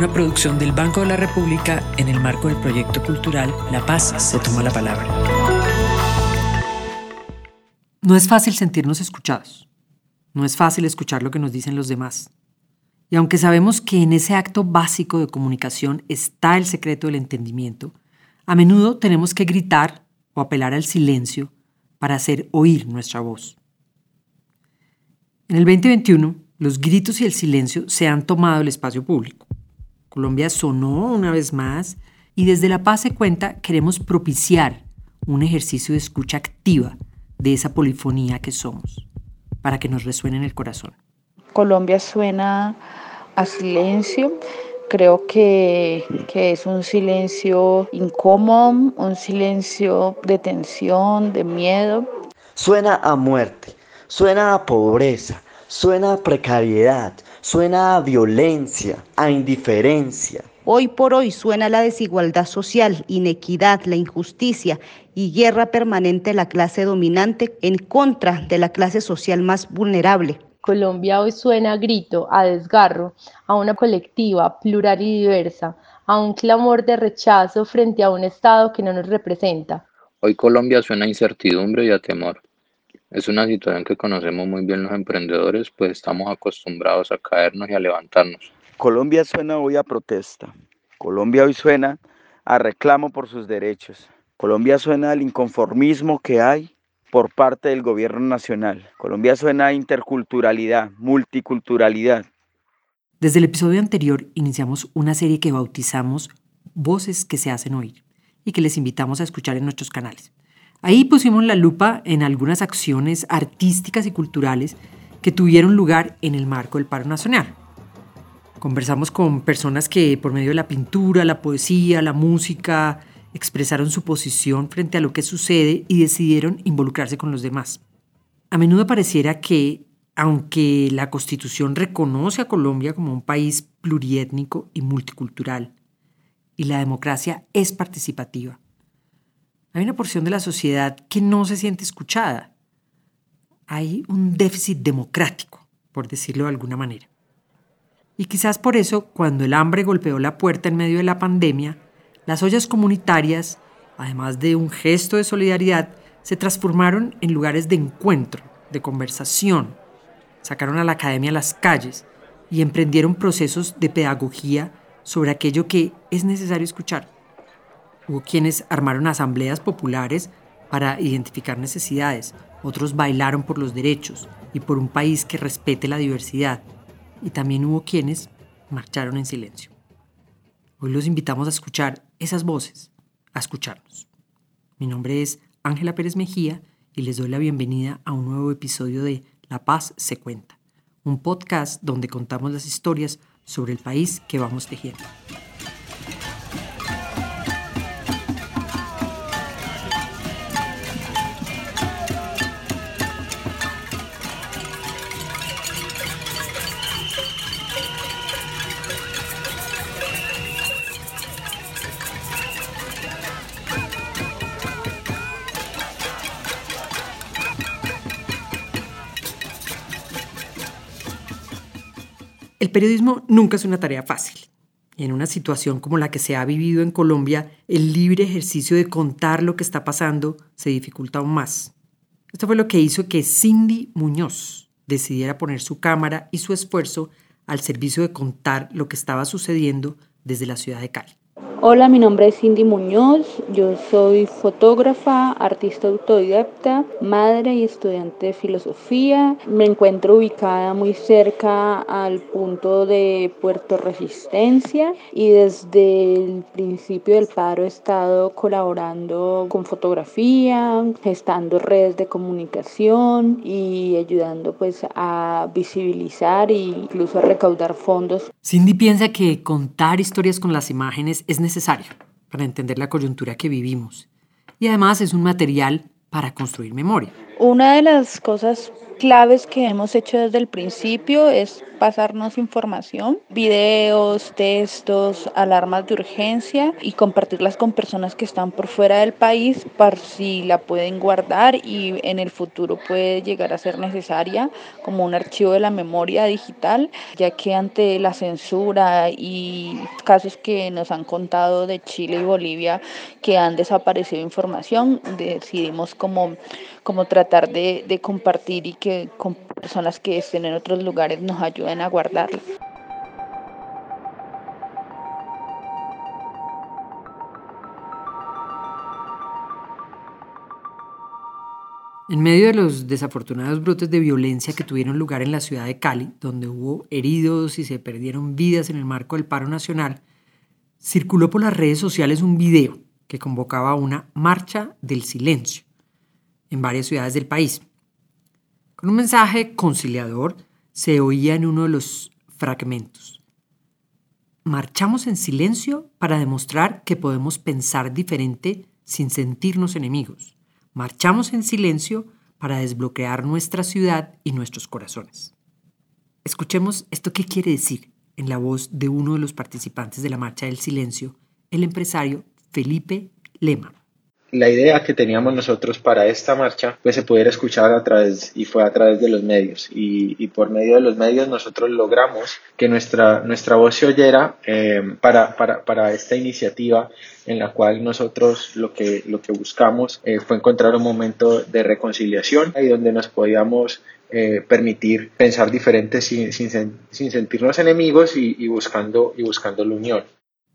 una producción del Banco de la República en el marco del proyecto cultural La Paz se toma la palabra. No es fácil sentirnos escuchados. No es fácil escuchar lo que nos dicen los demás. Y aunque sabemos que en ese acto básico de comunicación está el secreto del entendimiento, a menudo tenemos que gritar o apelar al silencio para hacer oír nuestra voz. En el 2021, los gritos y el silencio se han tomado el espacio público. Colombia sonó una vez más y desde La Paz se cuenta queremos propiciar un ejercicio de escucha activa de esa polifonía que somos, para que nos resuene en el corazón. Colombia suena a silencio, creo que, que, es un silencio incómodo, un silencio de tensión, de miedo. Suena a muerte, suena a pobreza, suena a precariedad, suena a violencia, a indiferencia. Hoy por hoy suena la desigualdad social, inequidad, la injusticia y guerra permanente de la clase dominante en contra de la clase social más vulnerable. Colombia hoy suena a grito, a desgarro, a una colectiva plural y diversa, a un clamor de rechazo frente a un Estado que no nos representa. Hoy Colombia suena a incertidumbre y a temor. Es una situación que conocemos muy bien los emprendedores, pues estamos acostumbrados a caernos y a levantarnos. Colombia suena hoy a protesta. Colombia hoy suena a reclamo por sus derechos. Colombia suena al inconformismo que hay por parte del gobierno nacional. Colombia suena a interculturalidad, multiculturalidad. Desde el episodio anterior iniciamos una serie que bautizamos Voces que se hacen oír y que les invitamos a escuchar en nuestros canales. Ahí pusimos la lupa en algunas acciones artísticas y culturales que tuvieron lugar en el marco del paro nacional. Conversamos con personas que por medio de la pintura, la poesía, la música, expresaron su posición frente a lo que sucede y decidieron involucrarse con los demás. A menudo pareciera que, aunque la Constitución reconoce a Colombia como un país pluriétnico y multicultural, y la democracia es participativa, hay una porción de la sociedad que no se siente escuchada. Hay un déficit democrático, por decirlo de alguna manera. Y quizás por eso, cuando el hambre golpeó la puerta en medio de la pandemia, las ollas comunitarias, además de un gesto de solidaridad, se transformaron en lugares de encuentro, de conversación. Sacaron a la academia a las calles y emprendieron procesos de pedagogía sobre aquello que es necesario escuchar. Hubo quienes armaron asambleas populares para identificar necesidades, otros bailaron por los derechos y por un país que respete la diversidad, y también hubo quienes marcharon en silencio. Hoy los invitamos a escuchar esas voces, a escucharnos. Mi nombre es Ángela Pérez Mejía y les doy la bienvenida a un nuevo episodio de La Paz se cuenta, un podcast donde contamos las historias sobre el país que vamos tejiendo. El periodismo nunca es una tarea fácil. Y en una situación como la que se ha vivido en Colombia, el libre ejercicio de contar lo que está pasando se dificulta aún más. Esto fue lo que hizo que Cindy Muñoz decidiera poner su cámara y su esfuerzo al servicio de contar lo que estaba sucediendo desde la ciudad de Cali. Hola, mi nombre es Cindy Muñoz, yo soy fotógrafa, artista autodidacta, madre y estudiante de filosofía. Me encuentro ubicada muy cerca al punto de Puerto Resistencia y desde el principio del paro he estado colaborando con fotografía, gestando redes de comunicación y ayudando pues a visibilizar e incluso a recaudar fondos. Cindy piensa que contar historias con las imágenes es necesario necesario para entender la coyuntura que vivimos y además es un material para construir memoria. Una de las cosas claves que hemos hecho desde el principio es pasarnos información, videos, textos, alarmas de urgencia y compartirlas con personas que están por fuera del país para si la pueden guardar y en el futuro puede llegar a ser necesaria como un archivo de la memoria digital, ya que ante la censura y casos que nos han contado de Chile y Bolivia que han desaparecido información, decidimos como, como tratar de, de compartir y que con personas que estén en otros lugares nos ayuden a guardarlo. En medio de los desafortunados brotes de violencia que tuvieron lugar en la ciudad de Cali, donde hubo heridos y se perdieron vidas en el marco del paro nacional, circuló por las redes sociales un video que convocaba una marcha del silencio en varias ciudades del país. Con un mensaje conciliador se oía en uno de los fragmentos. Marchamos en silencio para demostrar que podemos pensar diferente sin sentirnos enemigos. Marchamos en silencio para desbloquear nuestra ciudad y nuestros corazones. Escuchemos esto qué quiere decir en la voz de uno de los participantes de la Marcha del Silencio, el empresario Felipe Lema la idea que teníamos nosotros para esta marcha pues se pudiera escuchar a través y fue a través de los medios y, y por medio de los medios nosotros logramos que nuestra, nuestra voz se oyera eh, para, para, para, esta iniciativa en la cual nosotros lo que, lo que buscamos eh, fue encontrar un momento de reconciliación y donde nos podíamos eh, permitir pensar diferente sin, sin, sin sentirnos enemigos y, y, buscando, y buscando la unión.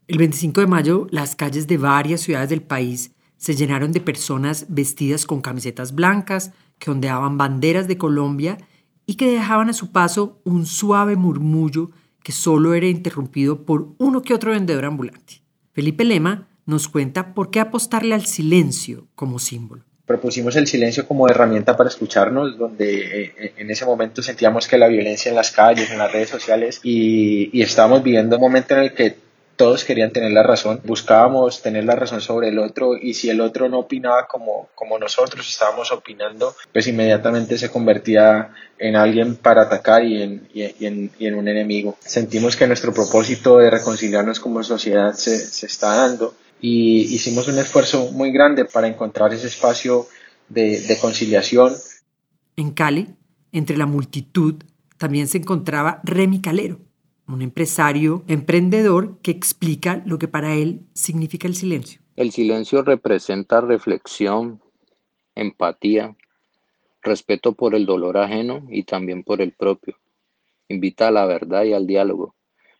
El 25 de mayo, las calles de varias ciudades del país se llenaron de personas vestidas con camisetas blancas que ondeaban banderas de Colombia y que dejaban a su paso un suave murmullo que solo era interrumpido por uno que otro vendedor ambulante. Felipe Lema nos cuenta por qué apostarle al silencio como símbolo. Propusimos el silencio como herramienta para escucharnos, donde eh, en ese momento sentíamos que la violencia en las calles, en las redes sociales, y, y estábamos viviendo un momento en el que todos querían tener la razón, buscábamos tener la razón sobre el otro y si el otro no opinaba como, como nosotros estábamos opinando, pues inmediatamente se convertía en alguien para atacar y en, y, en, y en, un enemigo. Sentimos que nuestro propósito de reconciliarnos como sociedad se, se está dando y hicimos un esfuerzo muy grande para encontrar ese espacio de, de conciliación. En Cali, entre la multitud, también se encontraba Remy Calero, un empresario emprendedor que explica lo que para él significa el silencio. El silencio representa reflexión, empatía, respeto por el dolor ajeno y también por el propio. Invita a la verdad y al diálogo,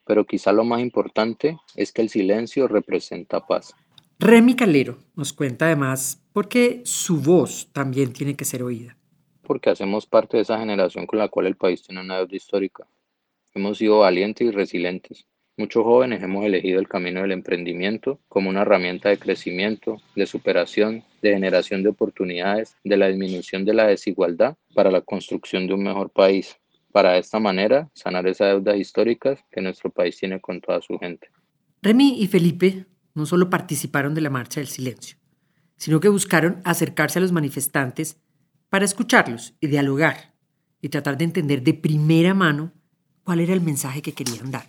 pero quizá lo más importante es que el silencio representa paz. Remy Calero nos cuenta además por qué su voz también tiene que ser oída. Porque hacemos parte de esa generación con la cual el país tiene una deuda histórica Hemos sido valientes y resilientes. Muchos jóvenes hemos elegido el camino del emprendimiento como una herramienta de crecimiento, de superación, de generación de oportunidades, de la disminución de la desigualdad para la construcción de un mejor país. Para de esta manera sanar esas deudas históricas que nuestro país tiene con toda su gente. Remy y Felipe no solo participaron de la Marcha del Silencio, sino que buscaron acercarse a los manifestantes para escucharlos y dialogar y tratar de entender de primera mano ¿Cuál era el mensaje que querían dar?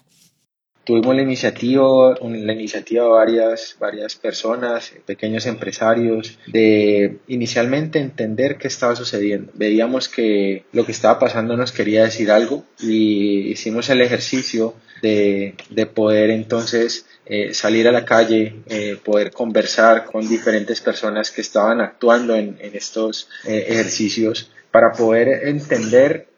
Tuvimos la iniciativa, la iniciativa de varias, varias personas, pequeños empresarios, de inicialmente entender qué estaba sucediendo. Veíamos que lo que estaba pasando nos quería decir algo y hicimos el ejercicio de, de poder entonces eh, salir a la calle, eh, poder conversar con diferentes personas que estaban actuando en, en estos eh, ejercicios para poder entender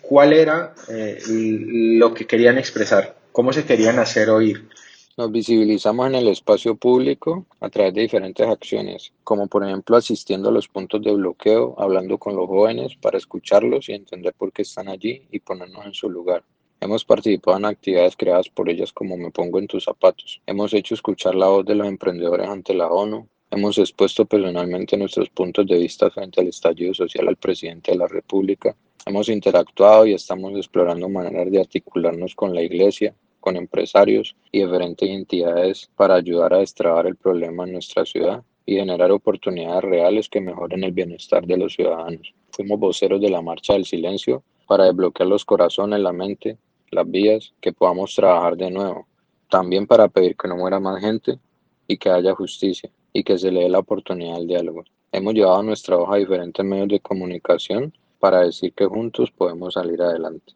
cuál era eh, lo que querían expresar, cómo se querían hacer oír. Nos visibilizamos en el espacio público a través de diferentes acciones, como por ejemplo asistiendo a los puntos de bloqueo, hablando con los jóvenes para escucharlos y entender por qué están allí y ponernos en su lugar. Hemos participado en actividades creadas por ellas como Me Pongo en tus zapatos. Hemos hecho escuchar la voz de los emprendedores ante la ONU. Hemos expuesto personalmente nuestros puntos de vista frente al estallido social al presidente de la República. Hemos interactuado y estamos explorando maneras de articularnos con la Iglesia, con empresarios y diferentes entidades para ayudar a destrabar el problema en nuestra ciudad y generar oportunidades reales que mejoren el bienestar de los ciudadanos. Fuimos voceros de la Marcha del Silencio para desbloquear los corazones, la mente, las vías, que podamos trabajar de nuevo. También para pedir que no muera más gente y que haya justicia y que se le dé la oportunidad al diálogo. Hemos llevado nuestra hoja a diferentes medios de comunicación para decir que juntos podemos salir adelante.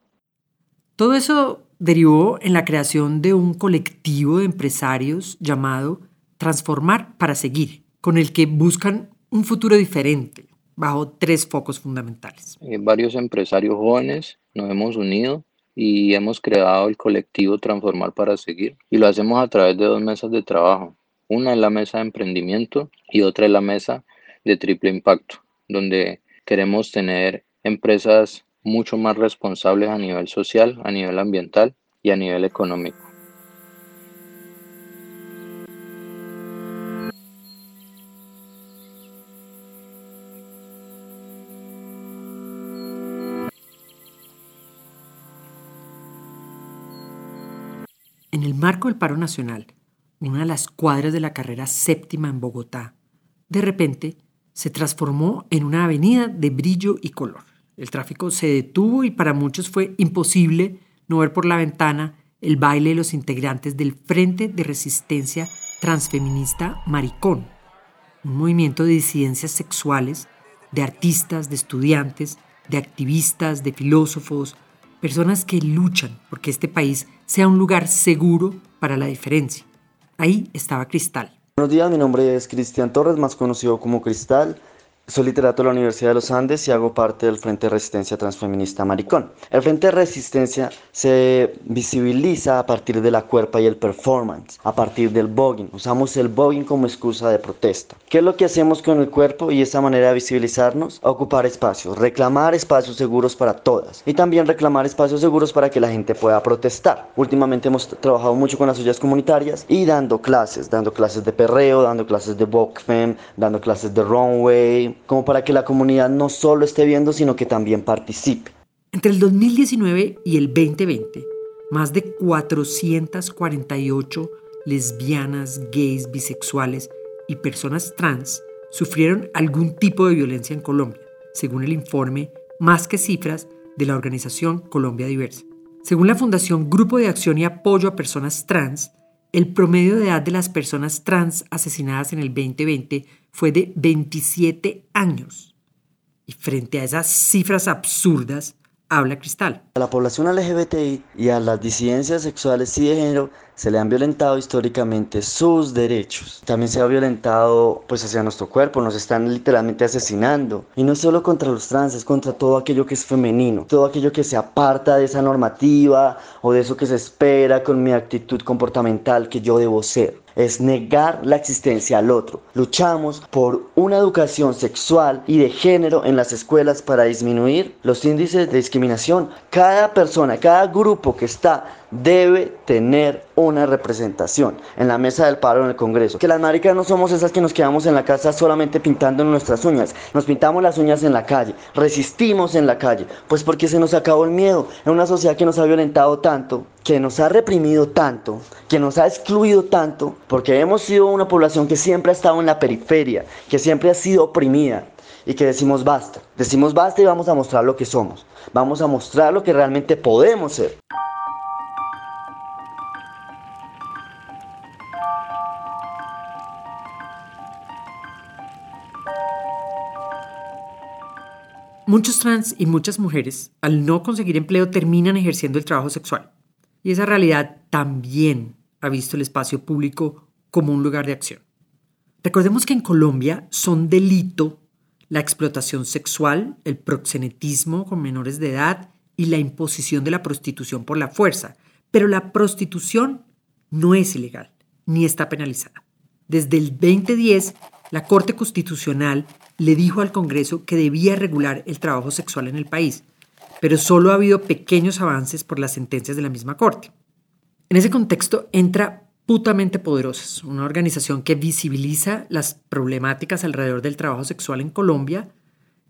Todo eso derivó en la creación de un colectivo de empresarios llamado Transformar para Seguir, con el que buscan un futuro diferente, bajo tres focos fundamentales. Eh, varios empresarios jóvenes nos hemos unido y hemos creado el colectivo Transformar para Seguir y lo hacemos a través de dos mesas de trabajo. Una es la mesa de emprendimiento y otra es la mesa de triple impacto, donde queremos tener empresas mucho más responsables a nivel social, a nivel ambiental y a nivel económico. En el marco del paro nacional, una de las cuadras de la carrera séptima en Bogotá, de repente se transformó en una avenida de brillo y color. El tráfico se detuvo y para muchos fue imposible no ver por la ventana el baile de los integrantes del Frente de Resistencia Transfeminista Maricón, un movimiento de disidencias sexuales, de artistas, de estudiantes, de activistas, de filósofos, personas que luchan porque este país sea un lugar seguro para la diferencia. Ahí estaba Cristal. Buenos días, mi nombre es Cristian Torres, más conocido como Cristal. Soy literato de la Universidad de los Andes y hago parte del Frente de Resistencia Transfeminista Maricón. El Frente de Resistencia se visibiliza a partir de la cuerpa y el performance, a partir del voguing. Usamos el voguing como excusa de protesta. ¿Qué es lo que hacemos con el cuerpo y esa manera de visibilizarnos? Ocupar espacios, reclamar espacios seguros para todas y también reclamar espacios seguros para que la gente pueda protestar. Últimamente hemos trabajado mucho con las ollas comunitarias y dando clases, dando clases de perreo, dando clases de Femme, dando clases de runway, como para que la comunidad no solo esté viendo, sino que también participe. Entre el 2019 y el 2020, más de 448 lesbianas, gays, bisexuales y personas trans sufrieron algún tipo de violencia en Colombia, según el informe Más que cifras de la organización Colombia Diversa. Según la Fundación Grupo de Acción y Apoyo a Personas Trans, el promedio de edad de las personas trans asesinadas en el 2020 fue de 27 años. Y frente a esas cifras absurdas, habla Cristal. A la población LGBTI y a las disidencias sexuales y de género se le han violentado históricamente sus derechos. También se ha violentado pues hacia nuestro cuerpo, nos están literalmente asesinando. Y no solo contra los trans, es contra todo aquello que es femenino, todo aquello que se aparta de esa normativa o de eso que se espera con mi actitud comportamental que yo debo ser es negar la existencia al otro. Luchamos por una educación sexual y de género en las escuelas para disminuir los índices de discriminación. Cada persona, cada grupo que está debe tener una representación en la mesa del paro en el Congreso. Que las maricas no somos esas que nos quedamos en la casa solamente pintando nuestras uñas. Nos pintamos las uñas en la calle, resistimos en la calle, pues porque se nos acabó el miedo en una sociedad que nos ha violentado tanto, que nos ha reprimido tanto, que nos ha excluido tanto, porque hemos sido una población que siempre ha estado en la periferia, que siempre ha sido oprimida y que decimos basta. Decimos basta y vamos a mostrar lo que somos. Vamos a mostrar lo que realmente podemos ser. Muchos trans y muchas mujeres, al no conseguir empleo, terminan ejerciendo el trabajo sexual. Y esa realidad también ha visto el espacio público como un lugar de acción. Recordemos que en Colombia son delito la explotación sexual, el proxenetismo con menores de edad y la imposición de la prostitución por la fuerza. Pero la prostitución no es ilegal ni está penalizada. Desde el 2010, la Corte Constitucional le dijo al Congreso que debía regular el trabajo sexual en el país, pero solo ha habido pequeños avances por las sentencias de la misma Corte. En ese contexto entra Putamente Poderosas, una organización que visibiliza las problemáticas alrededor del trabajo sexual en Colombia,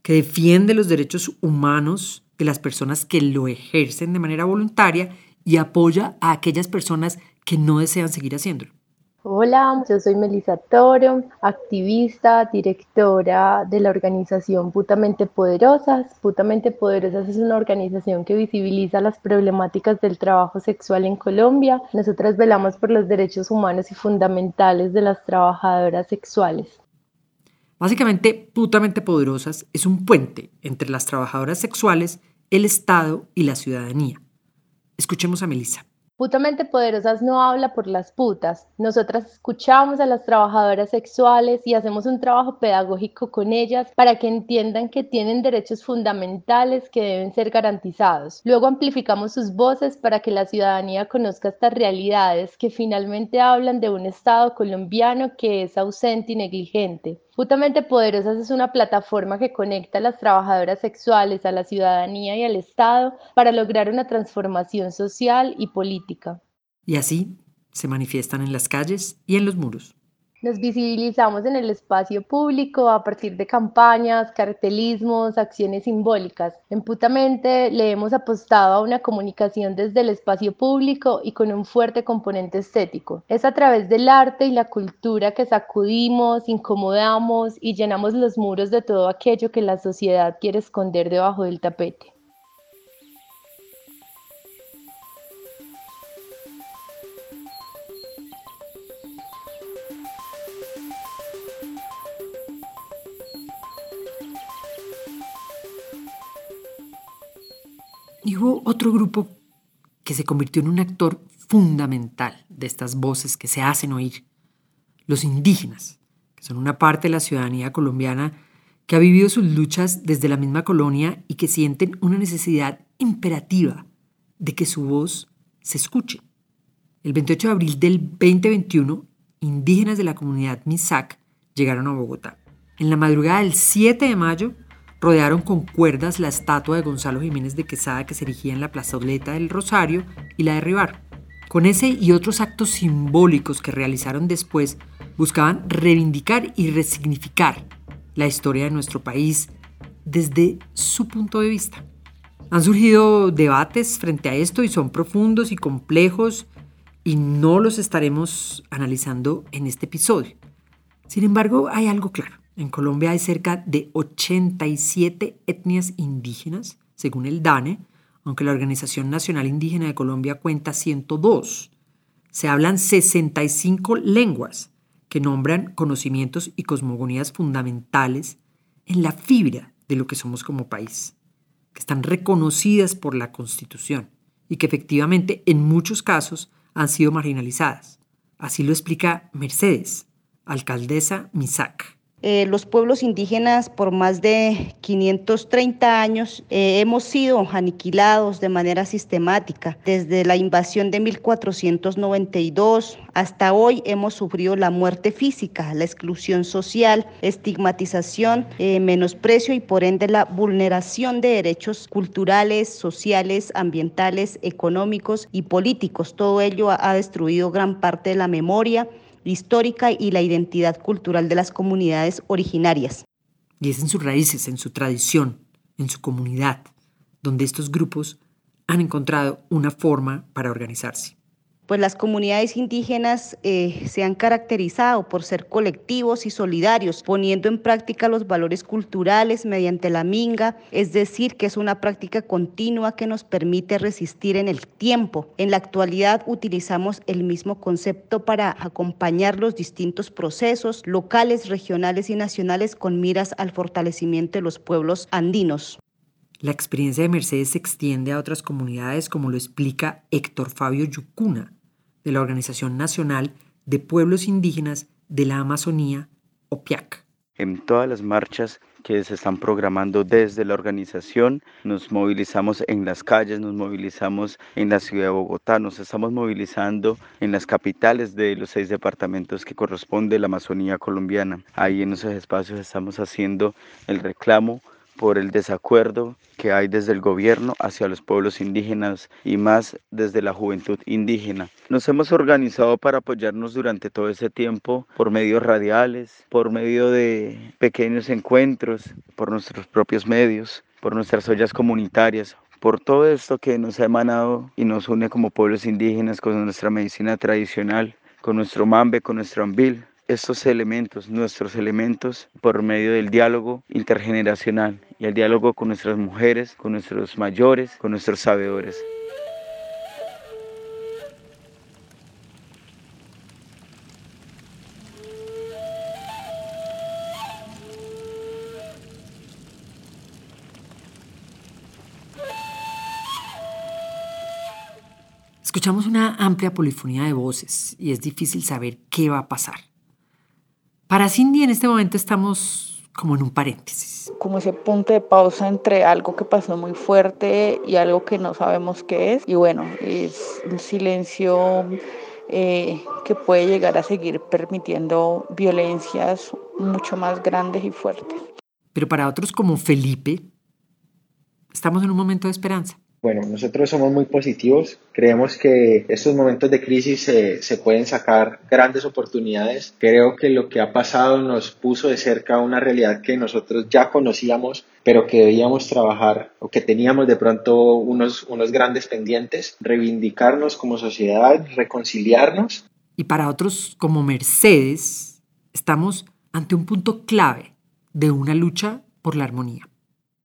que defiende los derechos humanos de las personas que lo ejercen de manera voluntaria y apoya a aquellas personas que no desean seguir haciéndolo. Hola, yo soy Melissa Toro, activista, directora de la organización Putamente Poderosas. Putamente Poderosas es una organización que visibiliza las problemáticas del trabajo sexual en Colombia. Nosotras velamos por los derechos humanos y fundamentales de las trabajadoras sexuales. Básicamente, Putamente Poderosas es un puente entre las trabajadoras sexuales, el Estado y la ciudadanía. Escuchemos a Melissa. Putamente Poderosas no habla por las putas. Nosotras escuchamos a las trabajadoras sexuales y hacemos un trabajo pedagógico con ellas para que entiendan que tienen derechos fundamentales que deben ser garantizados. Luego amplificamos sus voces para que la ciudadanía conozca estas realidades que finalmente hablan de un Estado colombiano que es ausente y negligente. Putamente Poderosas es una plataforma que conecta a las trabajadoras sexuales, a la ciudadanía y al Estado para lograr una transformación social y política. Y así se manifiestan en las calles y en los muros. Nos visibilizamos en el espacio público a partir de campañas, cartelismos, acciones simbólicas. En Putamente le hemos apostado a una comunicación desde el espacio público y con un fuerte componente estético. Es a través del arte y la cultura que sacudimos, incomodamos y llenamos los muros de todo aquello que la sociedad quiere esconder debajo del tapete. Otro grupo que se convirtió en un actor fundamental de estas voces que se hacen oír, los indígenas, que son una parte de la ciudadanía colombiana que ha vivido sus luchas desde la misma colonia y que sienten una necesidad imperativa de que su voz se escuche. El 28 de abril del 2021, indígenas de la comunidad Misak llegaron a Bogotá. En la madrugada del 7 de mayo, rodearon con cuerdas la estatua de Gonzalo Jiménez de Quesada que se erigía en la plazoleta del Rosario y la derribaron. Con ese y otros actos simbólicos que realizaron después, buscaban reivindicar y resignificar la historia de nuestro país desde su punto de vista. Han surgido debates frente a esto y son profundos y complejos y no los estaremos analizando en este episodio. Sin embargo, hay algo claro. En Colombia hay cerca de 87 etnias indígenas, según el DANE, aunque la Organización Nacional Indígena de Colombia cuenta 102. Se hablan 65 lenguas que nombran conocimientos y cosmogonías fundamentales en la fibra de lo que somos como país, que están reconocidas por la Constitución y que efectivamente en muchos casos han sido marginalizadas. Así lo explica Mercedes, alcaldesa Misac. Eh, los pueblos indígenas por más de 530 años eh, hemos sido aniquilados de manera sistemática. Desde la invasión de 1492 hasta hoy hemos sufrido la muerte física, la exclusión social, estigmatización, eh, menosprecio y por ende la vulneración de derechos culturales, sociales, ambientales, económicos y políticos. Todo ello ha destruido gran parte de la memoria histórica y la identidad cultural de las comunidades originarias. Y es en sus raíces, en su tradición, en su comunidad, donde estos grupos han encontrado una forma para organizarse pues las comunidades indígenas eh, se han caracterizado por ser colectivos y solidarios, poniendo en práctica los valores culturales mediante la minga, es decir, que es una práctica continua que nos permite resistir en el tiempo. En la actualidad utilizamos el mismo concepto para acompañar los distintos procesos locales, regionales y nacionales con miras al fortalecimiento de los pueblos andinos. La experiencia de Mercedes se extiende a otras comunidades, como lo explica Héctor Fabio Yucuna, de la Organización Nacional de Pueblos Indígenas de la Amazonía, OPIAC. En todas las marchas que se están programando desde la organización. Nos movilizamos en las calles, nos movilizamos en la ciudad de Bogotá, nos estamos movilizando en las capitales de los seis departamentos que corresponde la Amazonía colombiana. Ahí en esos espacios estamos haciendo el reclamo por el desacuerdo que hay desde el gobierno hacia los pueblos indígenas y más desde la juventud indígena. Nos hemos organizado para apoyarnos durante todo ese tiempo por medios radiales, por medio de pequeños encuentros, por nuestros propios medios, por nuestras ollas comunitarias, por todo esto que nos ha emanado y nos une como pueblos indígenas con nuestra medicina tradicional, con nuestro mambe, con nuestro ambil, estos elementos, nuestros elementos, por medio del diálogo intergeneracional y el diálogo con nuestras mujeres, con nuestros mayores, con nuestros sabedores. Escuchamos una amplia polifonía de voces y es difícil saber qué va a pasar. Para Cindy en este momento estamos como en un paréntesis. Como ese punto de pausa entre algo que pasó muy fuerte y algo que no sabemos qué es. Y bueno, es un silencio eh, que puede llegar a seguir permitiendo violencias mucho más grandes y fuertes. Pero para otros como Felipe, estamos en un momento de esperanza. Bueno, nosotros somos muy positivos. Creemos que estos momentos de crisis se, se, pueden sacar grandes oportunidades. Creo que lo que ha pasado nos puso de cerca una realidad que nosotros ya conocíamos, pero que debíamos trabajar o que teníamos de pronto unos, unos grandes pendientes. Reivindicarnos como sociedad, reconciliarnos. Y para otros como Mercedes, estamos ante un punto clave de una lucha por la armonía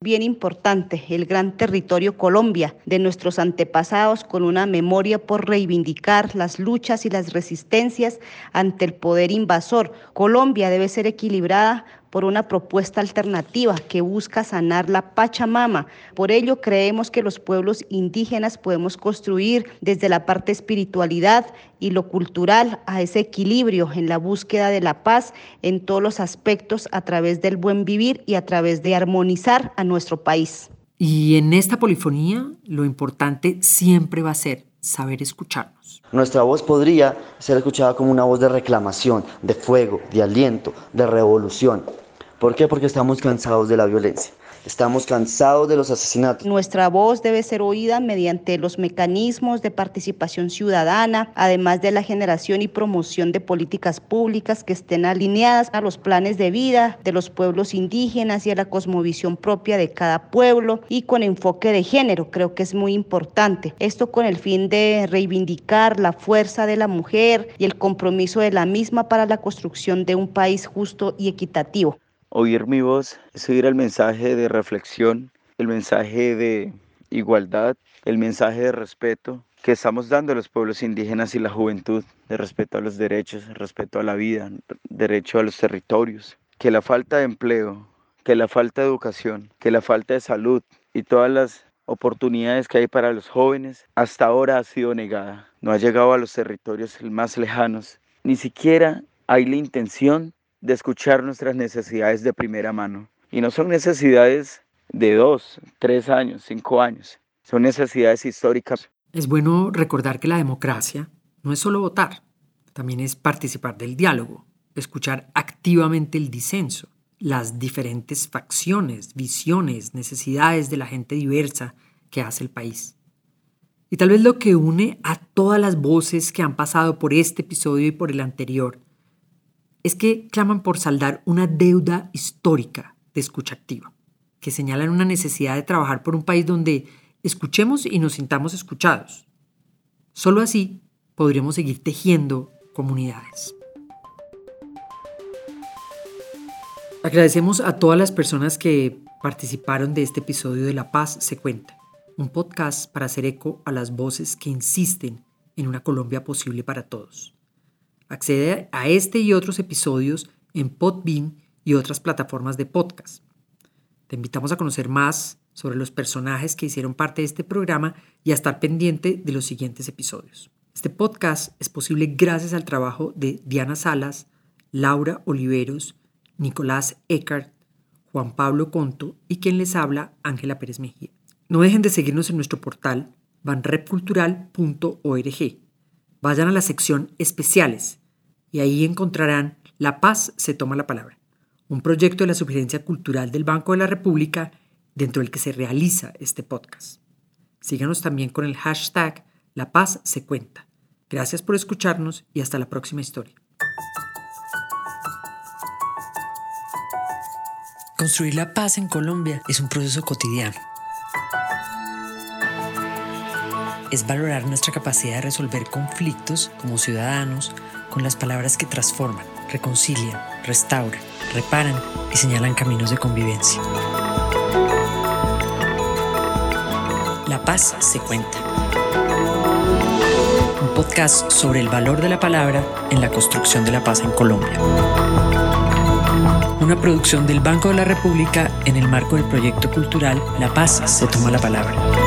bien importante, el gran territorio Colombia de nuestros antepasados con una memoria por reivindicar las luchas y las resistencias ante el poder invasor. Colombia debe ser equilibrada por una propuesta alternativa que busca sanar la Pachamama. Por ello creemos que los pueblos indígenas podemos construir desde la parte espiritualidad y lo cultural a ese equilibrio en la búsqueda de la paz en todos los aspectos a través del buen vivir y a través de armonizar a nuestro país. Y en esta polifonía lo importante siempre va a ser saber escucharnos. Nuestra voz podría ser escuchada como una voz de reclamación, de fuego, de aliento, de revolución. ¿Por qué? Porque estamos cansados de la violencia. Estamos cansados de los asesinatos. Nuestra voz debe ser oída mediante los mecanismos de participación ciudadana, además de la generación y promoción de políticas públicas que estén alineadas a los planes de vida de los pueblos indígenas y a la cosmovisión propia de cada pueblo y con enfoque de género. Creo que es muy importante. Esto con el fin de reivindicar la fuerza de la mujer y el compromiso de la misma para la construcción de un país justo y equitativo. Oír mi voz es oír el mensaje de reflexión, el mensaje de igualdad, el mensaje de respeto que estamos dando a los pueblos indígenas y la juventud, de respeto a los derechos, respeto a la vida, derecho a los territorios, que la falta de empleo, que la falta de educación, que la falta de salud y todas las oportunidades que hay para los jóvenes hasta ahora ha sido negada. No ha llegado a los territorios más lejanos. Ni siquiera hay la intención de escuchar nuestras necesidades de primera mano. Y no son necesidades de dos, tres años, cinco años. Son necesidades históricas. Es bueno recordar que la democracia no es solo votar, también es participar del diálogo, escuchar activamente el disenso, las diferentes facciones, visiones, necesidades de la gente diversa que hace el país. Y tal vez lo que une a todas las voces que han pasado por este episodio y por el anterior es que claman por saldar una deuda histórica de escucha activa, que señalan una necesidad de trabajar por un país donde escuchemos y nos sintamos escuchados. Solo así podremos seguir tejiendo comunidades. Agradecemos a todas las personas que participaron de este episodio de La Paz se cuenta, un podcast para hacer eco a las voces que insisten en una Colombia posible para todos. Accede a este y otros episodios en Podbean y otras plataformas de podcast. Te invitamos a conocer más sobre los personajes que hicieron parte de este programa y a estar pendiente de los siguientes episodios. Este podcast es posible gracias al trabajo de Diana Salas, Laura Oliveros, Nicolás Eckart, Juan Pablo Conto y quien les habla, Ángela Pérez Mejía. No dejen de seguirnos en nuestro portal banrepcultural.org. Vayan a la sección Especiales y ahí encontrarán La Paz se toma la palabra, un proyecto de la Sugerencia Cultural del Banco de la República dentro del que se realiza este podcast. Síganos también con el hashtag La Paz se cuenta. Gracias por escucharnos y hasta la próxima historia. Construir la paz en Colombia es un proceso cotidiano. Es valorar nuestra capacidad de resolver conflictos como ciudadanos con las palabras que transforman, reconcilian, restauran, reparan y señalan caminos de convivencia. La paz se cuenta. Un podcast sobre el valor de la palabra en la construcción de la paz en Colombia una producción del Banco de la República en el marco del proyecto cultural La Paz se toma la palabra.